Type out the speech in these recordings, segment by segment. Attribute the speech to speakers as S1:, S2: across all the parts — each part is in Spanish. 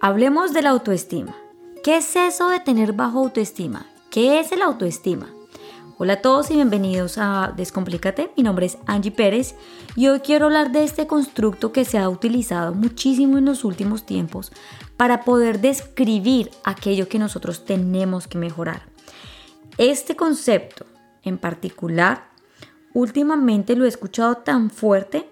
S1: Hablemos de la autoestima. ¿Qué es eso de tener bajo autoestima? ¿Qué es el autoestima? Hola a todos y bienvenidos a Descomplícate. Mi nombre es Angie Pérez y hoy quiero hablar de este constructo que se ha utilizado muchísimo en los últimos tiempos para poder describir aquello que nosotros tenemos que mejorar. Este concepto en particular, últimamente lo he escuchado tan fuerte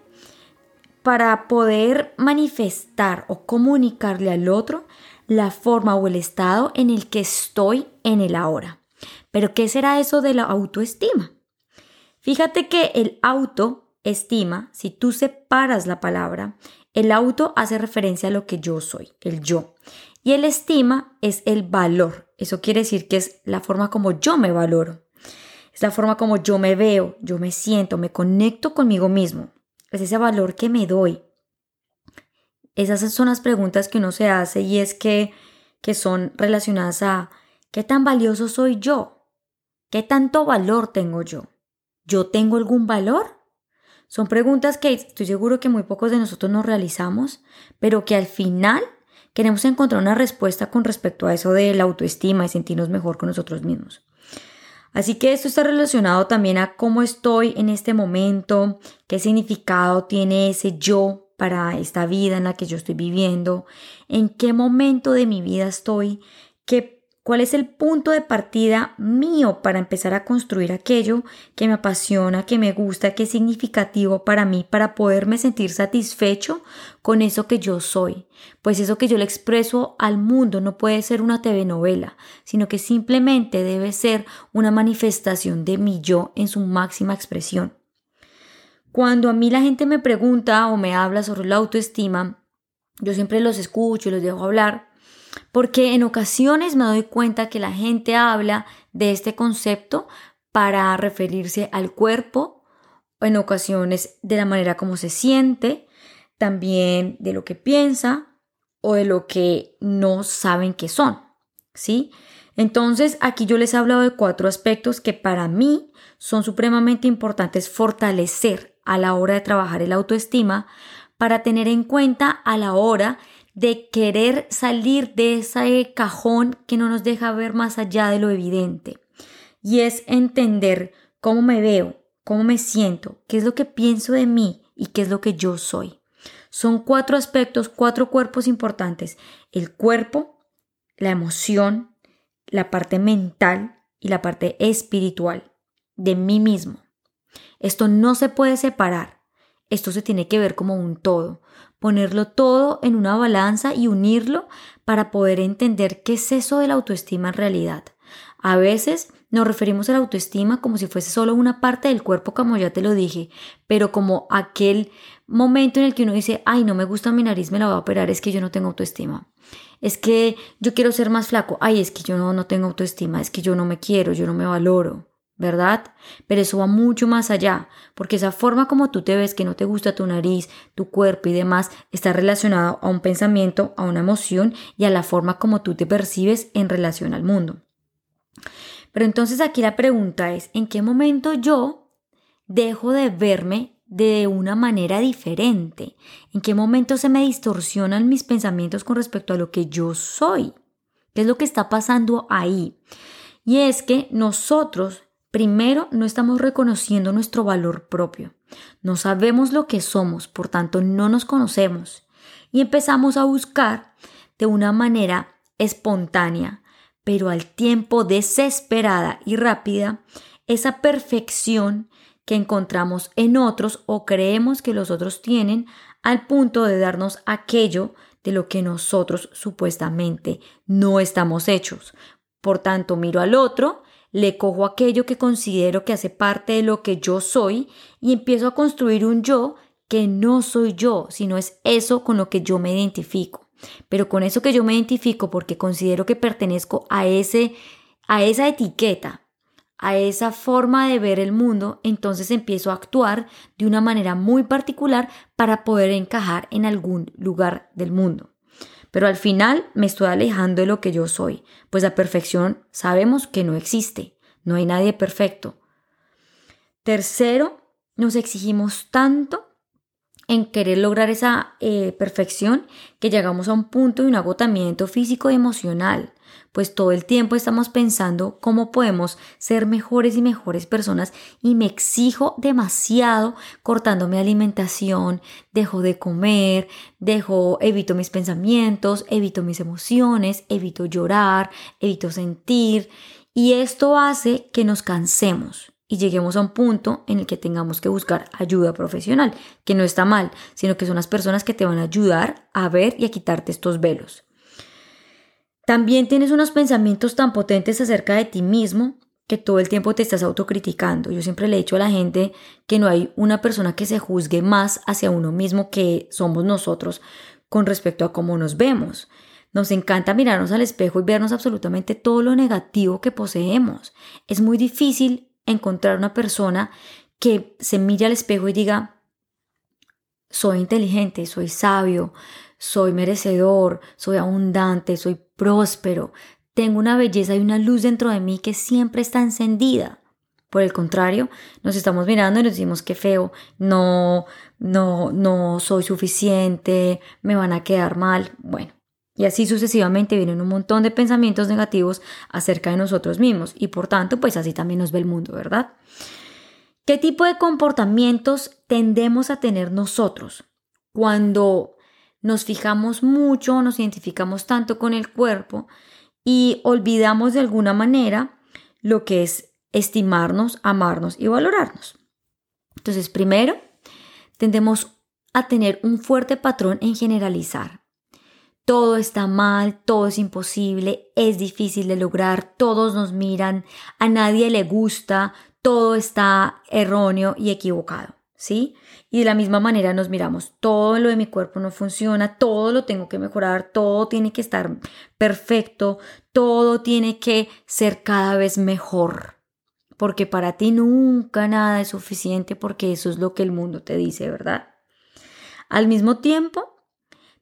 S1: para poder manifestar o comunicarle al otro la forma o el estado en el que estoy en el ahora. Pero ¿qué será eso de la autoestima? Fíjate que el autoestima, si tú separas la palabra, el auto hace referencia a lo que yo soy, el yo. Y el estima es el valor. Eso quiere decir que es la forma como yo me valoro. Es la forma como yo me veo, yo me siento, me conecto conmigo mismo es ese valor que me doy. Esas son las preguntas que uno se hace y es que, que son relacionadas a ¿qué tan valioso soy yo? ¿Qué tanto valor tengo yo? ¿Yo tengo algún valor? Son preguntas que estoy seguro que muy pocos de nosotros nos realizamos, pero que al final queremos encontrar una respuesta con respecto a eso de la autoestima y sentirnos mejor con nosotros mismos. Así que esto está relacionado también a cómo estoy en este momento, qué significado tiene ese yo para esta vida en la que yo estoy viviendo, en qué momento de mi vida estoy, qué ¿Cuál es el punto de partida mío para empezar a construir aquello que me apasiona, que me gusta, que es significativo para mí, para poderme sentir satisfecho con eso que yo soy? Pues eso que yo le expreso al mundo no puede ser una telenovela, sino que simplemente debe ser una manifestación de mi yo en su máxima expresión. Cuando a mí la gente me pregunta o me habla sobre la autoestima, yo siempre los escucho y los dejo hablar porque en ocasiones me doy cuenta que la gente habla de este concepto para referirse al cuerpo, en ocasiones de la manera como se siente, también de lo que piensa o de lo que no saben que son, ¿sí? Entonces, aquí yo les he hablado de cuatro aspectos que para mí son supremamente importantes fortalecer a la hora de trabajar el autoestima para tener en cuenta a la hora de querer salir de ese cajón que no nos deja ver más allá de lo evidente. Y es entender cómo me veo, cómo me siento, qué es lo que pienso de mí y qué es lo que yo soy. Son cuatro aspectos, cuatro cuerpos importantes. El cuerpo, la emoción, la parte mental y la parte espiritual de mí mismo. Esto no se puede separar. Esto se tiene que ver como un todo ponerlo todo en una balanza y unirlo para poder entender qué es eso de la autoestima en realidad. A veces nos referimos a la autoestima como si fuese solo una parte del cuerpo, como ya te lo dije, pero como aquel momento en el que uno dice, ay, no me gusta mi nariz, me la voy a operar, es que yo no tengo autoestima. Es que yo quiero ser más flaco, ay, es que yo no, no tengo autoestima, es que yo no me quiero, yo no me valoro. ¿Verdad? Pero eso va mucho más allá, porque esa forma como tú te ves, que no te gusta tu nariz, tu cuerpo y demás, está relacionado a un pensamiento, a una emoción y a la forma como tú te percibes en relación al mundo. Pero entonces aquí la pregunta es, ¿en qué momento yo dejo de verme de una manera diferente? ¿En qué momento se me distorsionan mis pensamientos con respecto a lo que yo soy? ¿Qué es lo que está pasando ahí? Y es que nosotros Primero, no estamos reconociendo nuestro valor propio. No sabemos lo que somos, por tanto no nos conocemos. Y empezamos a buscar de una manera espontánea, pero al tiempo desesperada y rápida, esa perfección que encontramos en otros o creemos que los otros tienen al punto de darnos aquello de lo que nosotros supuestamente no estamos hechos. Por tanto, miro al otro le cojo aquello que considero que hace parte de lo que yo soy y empiezo a construir un yo que no soy yo, sino es eso con lo que yo me identifico. Pero con eso que yo me identifico porque considero que pertenezco a ese a esa etiqueta, a esa forma de ver el mundo, entonces empiezo a actuar de una manera muy particular para poder encajar en algún lugar del mundo. Pero al final me estoy alejando de lo que yo soy, pues la perfección sabemos que no existe, no hay nadie perfecto. Tercero, nos exigimos tanto en querer lograr esa eh, perfección que llegamos a un punto de un agotamiento físico y emocional, pues todo el tiempo estamos pensando cómo podemos ser mejores y mejores personas y me exijo demasiado cortando mi alimentación, dejo de comer, dejo, evito mis pensamientos, evito mis emociones, evito llorar, evito sentir. Y esto hace que nos cansemos y lleguemos a un punto en el que tengamos que buscar ayuda profesional, que no está mal, sino que son las personas que te van a ayudar a ver y a quitarte estos velos. También tienes unos pensamientos tan potentes acerca de ti mismo que todo el tiempo te estás autocriticando. Yo siempre le he dicho a la gente que no hay una persona que se juzgue más hacia uno mismo que somos nosotros con respecto a cómo nos vemos. Nos encanta mirarnos al espejo y vernos absolutamente todo lo negativo que poseemos. Es muy difícil encontrar una persona que se mire al espejo y diga, soy inteligente, soy sabio, soy merecedor, soy abundante, soy próspero, tengo una belleza y una luz dentro de mí que siempre está encendida. Por el contrario, nos estamos mirando y nos decimos que feo, no, no, no soy suficiente, me van a quedar mal. Bueno, y así sucesivamente vienen un montón de pensamientos negativos acerca de nosotros mismos y por tanto pues así también nos ve el mundo, ¿verdad? ¿Qué tipo de comportamientos tendemos a tener nosotros cuando nos fijamos mucho, nos identificamos tanto con el cuerpo y olvidamos de alguna manera lo que es estimarnos, amarnos y valorarnos? Entonces, primero, tendemos a tener un fuerte patrón en generalizar todo está mal, todo es imposible, es difícil de lograr, todos nos miran, a nadie le gusta, todo está erróneo y equivocado, ¿sí? Y de la misma manera nos miramos, todo lo de mi cuerpo no funciona, todo lo tengo que mejorar, todo tiene que estar perfecto, todo tiene que ser cada vez mejor. Porque para ti nunca nada es suficiente porque eso es lo que el mundo te dice, ¿verdad? Al mismo tiempo,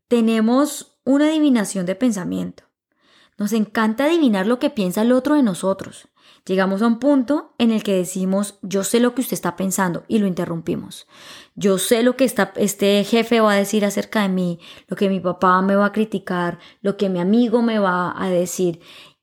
S1: tenemos una adivinación de pensamiento. Nos encanta adivinar lo que piensa el otro de nosotros. Llegamos a un punto en el que decimos, yo sé lo que usted está pensando y lo interrumpimos. Yo sé lo que este jefe va a decir acerca de mí, lo que mi papá me va a criticar, lo que mi amigo me va a decir.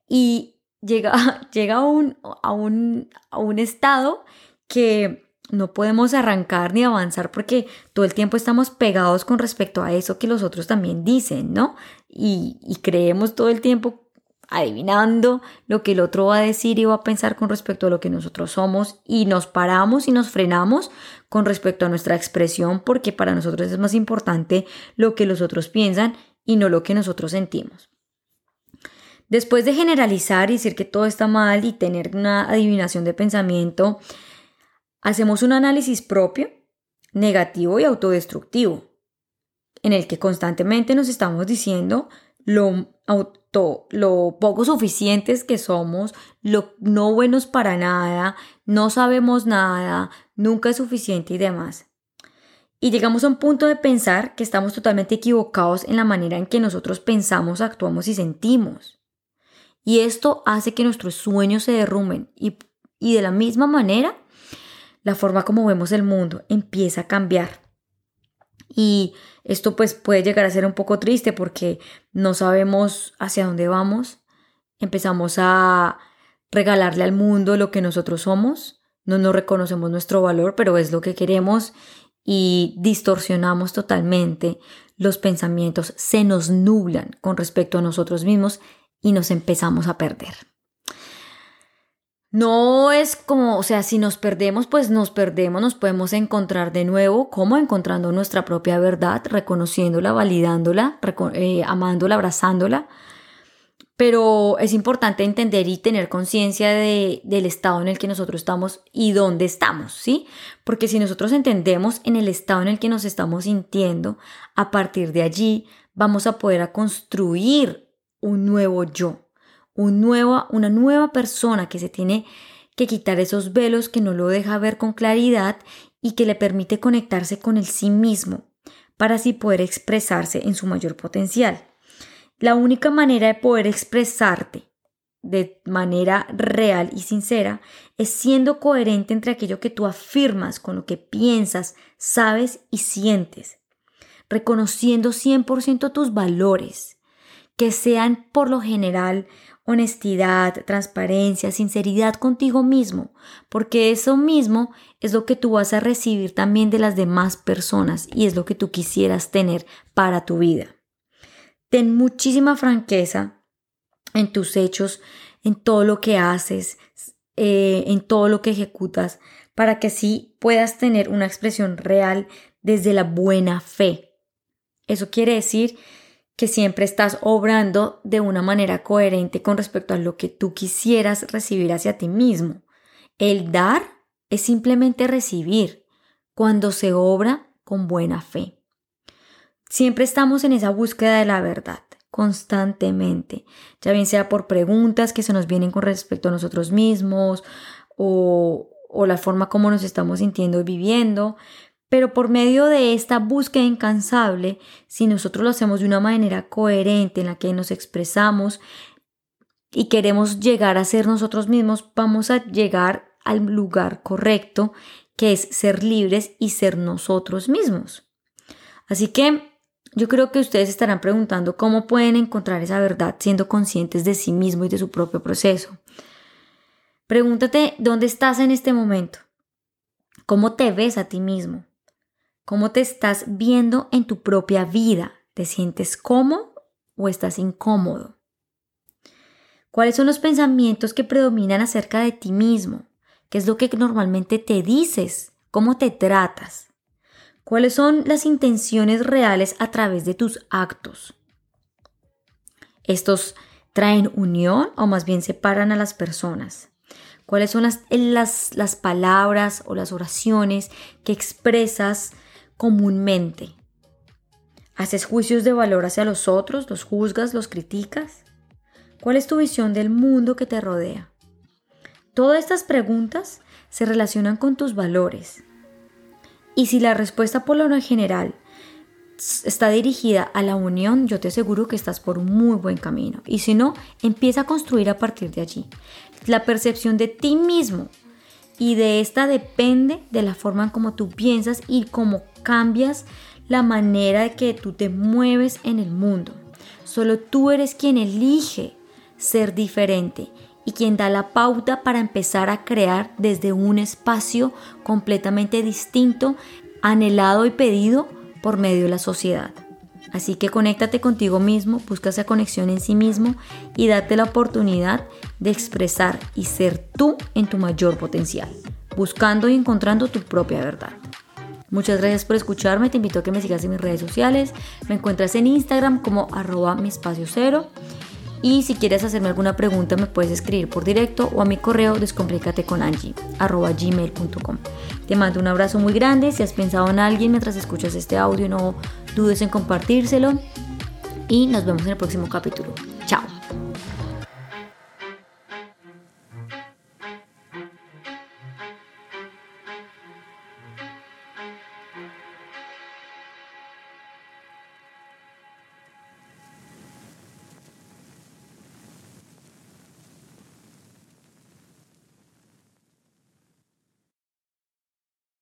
S1: Y llega, llega a, un, a, un, a un estado que no podemos arrancar ni avanzar porque todo el tiempo estamos pegados con respecto a eso que los otros también dicen, ¿no? Y, creemos todo el tiempo adivinando lo que el otro va a decir y va a pensar con respecto a lo que nosotros somos y nos paramos y nos frenamos con respecto a nuestra expresión porque para nosotros es más importante lo que los otros piensan y no lo que nosotros sentimos. Después de generalizar y decir que todo está mal y tener una adivinación de pensamiento, hacemos un análisis propio, negativo y autodestructivo, en el que constantemente nos estamos diciendo lo, poco suficientes que somos, lo no buenos para nada, no sabemos nada, nunca es suficiente y demás. Y llegamos a un punto de pensar que estamos totalmente equivocados en la manera en que nosotros pensamos, actuamos y sentimos. Y esto hace que nuestros sueños se derrumben y, y de la misma manera la forma como vemos el mundo empieza a cambiar. Y esto pues puede llegar a ser un poco triste porque no sabemos hacia dónde vamos. Empezamos a regalarle al mundo lo que nosotros somos. No nos reconocemos nuestro valor, pero es lo que queremos y distorsionamos totalmente los pensamientos, se nos nublan con respecto a nosotros mismos y nos empezamos a perder. No es como, o sea, si nos perdemos, pues nos perdemos, nos podemos encontrar de nuevo, como encontrando nuestra propia verdad, reconociéndola, validándola, eh, amándola, abrazándola. Pero es importante entender y tener conciencia de, del estado en el que nosotros estamos y dónde estamos, ¿sí? Porque si nosotros entendemos en el estado en el que nos estamos sintiendo, a partir de allí vamos a poder construir un nuevo yo, un una nueva persona que se tiene que quitar esos velos que no lo deja ver con claridad y que le permite conectarse con el sí mismo para así poder expresarse en su mayor potencial. La única manera de poder expresarte de manera real y sincera es siendo coherente entre aquello que tú afirmas con lo que piensas, sabes y sientes, reconociendo 100% tus valores, que sean por lo general honestidad, transparencia, sinceridad contigo mismo, porque eso mismo es lo que tú vas a recibir también de las demás personas y es lo que tú quisieras tener para tu vida. Ten muchísima franqueza en tus hechos, en todo lo que haces, eh, en todo lo que ejecutas, para que así puedas tener una expresión real desde la buena fe. Eso quiere decir que siempre estás obrando de una manera coherente con respecto a lo que tú quisieras recibir hacia ti mismo. El dar es simplemente recibir cuando se obra con buena fe. Siempre estamos en esa búsqueda de la verdad constantemente, ya bien sea por preguntas que se nos vienen con respecto a nosotros mismos o, o la forma como nos estamos sintiendo y viviendo, pero por medio de esta búsqueda incansable, si nosotros lo hacemos de una manera coherente en la que nos expresamos y queremos llegar a ser nosotros mismos, vamos a llegar al lugar correcto, que es ser libres y ser nosotros mismos. Así que yo creo que ustedes estarán preguntando cómo pueden encontrar esa verdad siendo conscientes de sí mismo y de su propio proceso. Pregúntate dónde estás en este momento. ¿Cómo te ves a ti mismo? ¿Cómo te estás viendo en tu propia vida? ¿Te sientes cómodo o estás incómodo? ¿Cuáles son los pensamientos que predominan acerca de ti mismo? ¿Qué es lo que normalmente te dices? ¿Cómo te tratas? ¿Cuáles son las intenciones reales a través de tus actos? ¿Estos traen unión o más bien separan a las personas? ¿Cuáles son las, las, las palabras o las oraciones que expresas comúnmente? ¿Haces juicios de valor hacia los otros? ¿Los juzgas? ¿Los criticas? ¿Cuál es tu visión del mundo que te rodea? Todas estas preguntas se relacionan con tus valores, y si la respuesta por lo general está dirigida a la unión, yo te aseguro que estás por un muy buen camino. Y si no, empieza a construir a partir de allí. La percepción de ti mismo y de esta depende de la forma en cómo tú piensas y cómo cambias la manera de que tú te mueves en el mundo. Solo tú eres quien elige ser diferente y quien da la pauta para empezar a crear desde un espacio completamente distinto, anhelado y pedido por medio de la sociedad. Así que conéctate contigo mismo, busca esa conexión en sí mismo y date la oportunidad de expresar y ser tú en tu mayor potencial, buscando y encontrando tu propia verdad. Muchas gracias por escucharme, te invito a que me sigas en mis redes sociales, me encuentras en Instagram como arroba mi espacio cero y si quieres hacerme alguna pregunta, me puedes escribir por directo o a mi correo gmail.com Te mando un abrazo muy grande. Si has pensado en alguien mientras escuchas este audio, no dudes en compartírselo. Y nos vemos en el próximo capítulo.